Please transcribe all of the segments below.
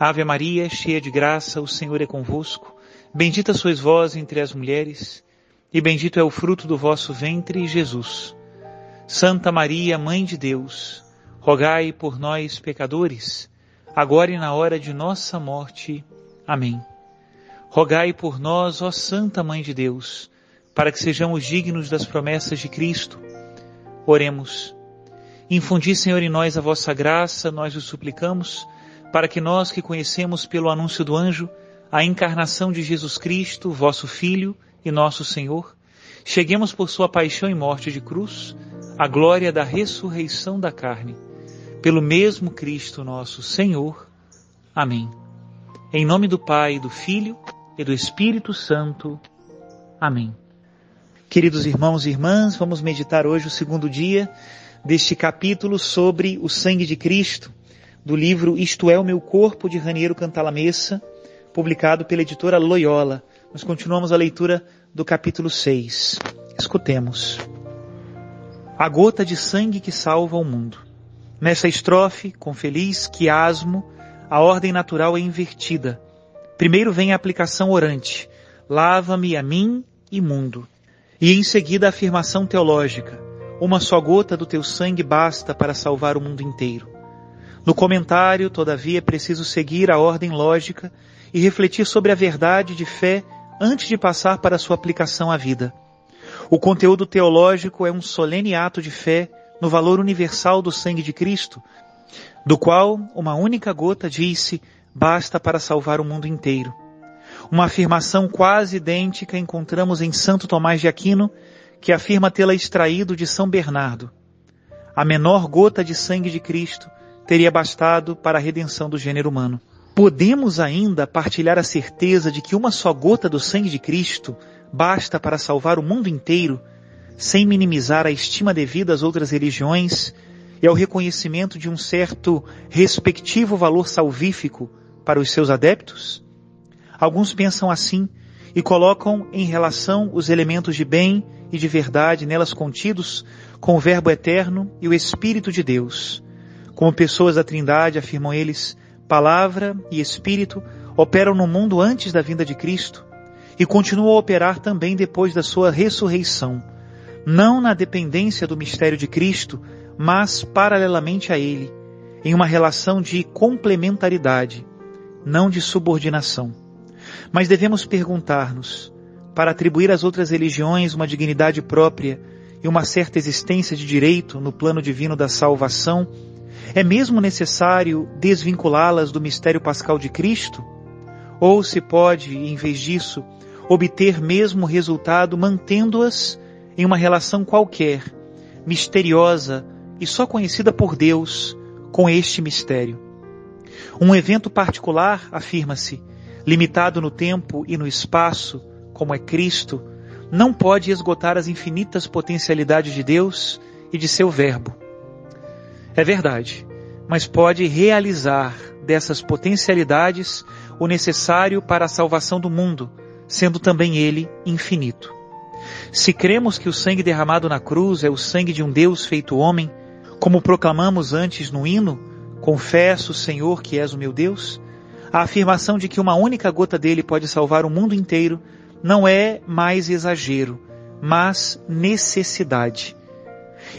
Ave Maria, cheia de graça, o Senhor é convosco. Bendita sois vós entre as mulheres, e bendito é o fruto do vosso ventre, Jesus. Santa Maria, Mãe de Deus, rogai por nós, pecadores, agora e na hora de nossa morte. Amém. Rogai por nós, ó Santa Mãe de Deus, para que sejamos dignos das promessas de Cristo. Oremos. Infundi, Senhor, em nós a vossa graça, nós o suplicamos para que nós que conhecemos pelo anúncio do anjo a encarnação de Jesus Cristo, vosso Filho e nosso Senhor, cheguemos por sua paixão e morte de cruz à glória da ressurreição da carne, pelo mesmo Cristo nosso Senhor. Amém. Em nome do Pai, do Filho e do Espírito Santo. Amém. Queridos irmãos e irmãs, vamos meditar hoje o segundo dia deste capítulo sobre o sangue de Cristo do livro Isto é o Meu Corpo, de Raniero Cantalamessa, publicado pela editora Loyola. Nós continuamos a leitura do capítulo 6. Escutemos. A gota de sangue que salva o mundo. Nessa estrofe, com feliz quiasmo, a ordem natural é invertida. Primeiro vem a aplicação orante, lava-me a mim, imundo. E em seguida a afirmação teológica, uma só gota do teu sangue basta para salvar o mundo inteiro. No comentário, todavia, é preciso seguir a ordem lógica e refletir sobre a verdade de fé antes de passar para sua aplicação à vida. O conteúdo teológico é um solene ato de fé no valor universal do sangue de Cristo, do qual uma única gota disse basta para salvar o mundo inteiro. Uma afirmação quase idêntica encontramos em Santo Tomás de Aquino, que afirma tê-la extraído de São Bernardo. A menor gota de sangue de Cristo teria bastado para a redenção do gênero humano. Podemos ainda partilhar a certeza de que uma só gota do sangue de Cristo basta para salvar o mundo inteiro, sem minimizar a estima devida às outras religiões e ao reconhecimento de um certo respectivo valor salvífico para os seus adeptos? Alguns pensam assim e colocam em relação os elementos de bem e de verdade nelas contidos com o Verbo eterno e o Espírito de Deus como pessoas da Trindade, afirmam eles, palavra e espírito operam no mundo antes da vinda de Cristo e continuam a operar também depois da sua ressurreição, não na dependência do mistério de Cristo, mas paralelamente a ele, em uma relação de complementaridade, não de subordinação. Mas devemos perguntar-nos, para atribuir às outras religiões uma dignidade própria e uma certa existência de direito no plano divino da salvação, é mesmo necessário desvinculá-las do mistério pascal de Cristo? Ou se pode, em vez disso, obter mesmo resultado mantendo-as em uma relação qualquer, misteriosa e só conhecida por Deus, com este mistério? Um evento particular, afirma-se, limitado no tempo e no espaço, como é Cristo, não pode esgotar as infinitas potencialidades de Deus e de seu Verbo. É verdade, mas pode realizar dessas potencialidades o necessário para a salvação do mundo, sendo também ele infinito. Se cremos que o sangue derramado na cruz é o sangue de um Deus feito homem, como proclamamos antes no hino, confesso, Senhor, que és o meu Deus, a afirmação de que uma única gota dele pode salvar o mundo inteiro não é mais exagero, mas necessidade.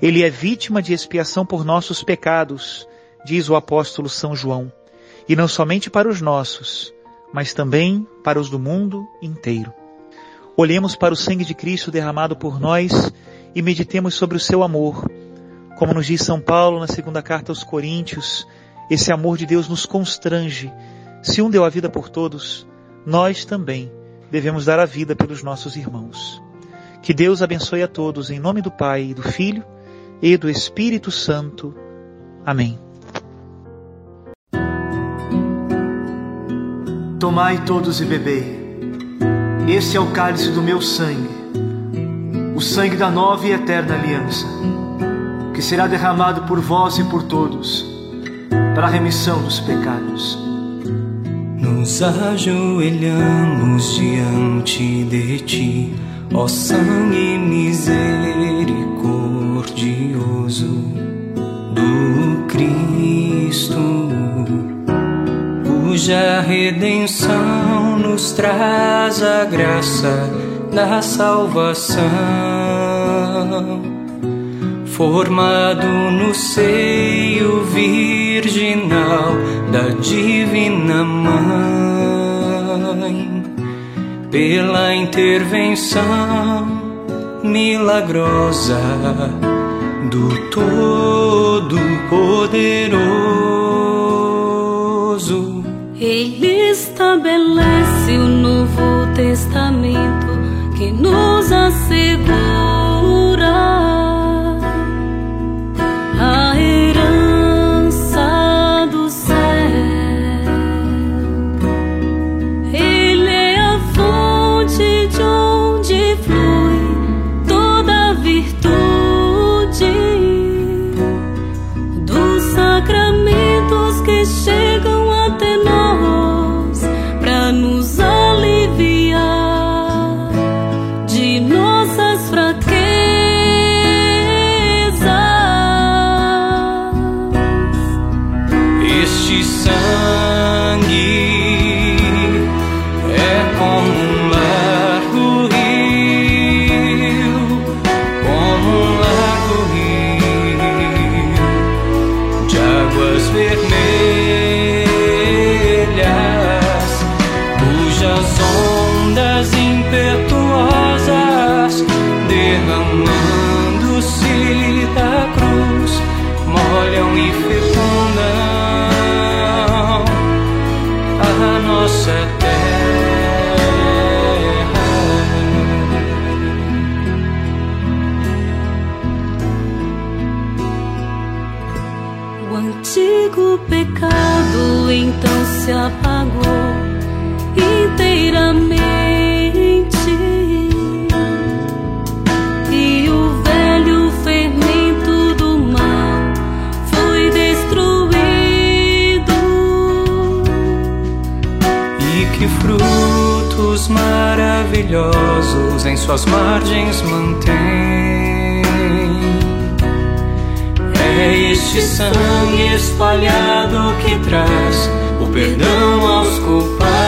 Ele é vítima de expiação por nossos pecados, diz o apóstolo São João, e não somente para os nossos, mas também para os do mundo inteiro. Olhemos para o sangue de Cristo derramado por nós e meditemos sobre o seu amor. Como nos diz São Paulo na segunda carta aos Coríntios, esse amor de Deus nos constrange. Se um deu a vida por todos, nós também devemos dar a vida pelos nossos irmãos. Que Deus abençoe a todos em nome do Pai, do Filho e do Espírito Santo. Amém. Tomai todos e bebei. Este é o cálice do meu sangue, o sangue da nova e eterna aliança, que será derramado por vós e por todos, para a remissão dos pecados. Nos ajoelhamos diante de ti, ó sangue misericordioso do Cristo. Cuja redenção nos traz a graça da salvação, formado no seio virginal da Divina Mãe, pela intervenção milagrosa do Todo-Poderoso. Ele estabelece o Novo Testamento que nos assegura antigo pecado então se apagou inteiramente e o velho fermento do mal foi destruído. E que frutos maravilhosos em suas margens mantém. É este sangue espalhado que traz o perdão aos culpados.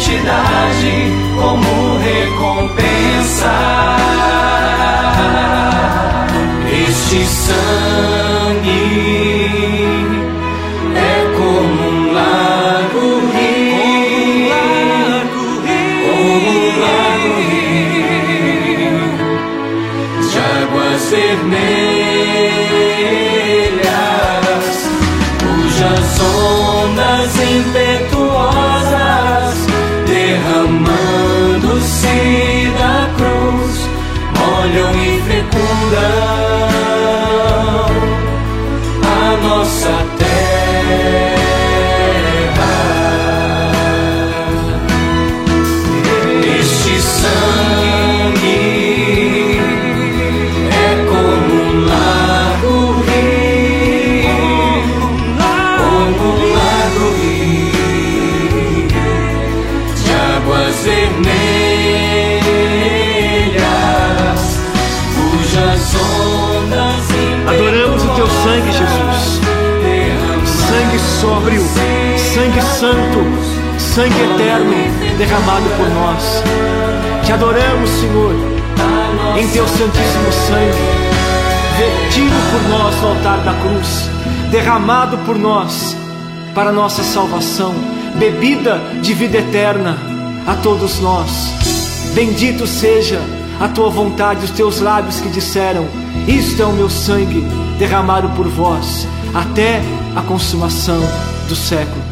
santidade como recompensa. Este sangue é como um lago rio, como um lago rio de águas vermelhas, cujas ondas impetuosas. see. Sóbrio, sangue santo, sangue eterno derramado por nós. Te adoramos, Senhor, em teu santíssimo sangue, vertido por nós no altar da cruz, derramado por nós para nossa salvação, bebida de vida eterna a todos nós. Bendito seja a tua vontade, os teus lábios que disseram: Isto é o meu sangue derramado por vós, até a consumação do século.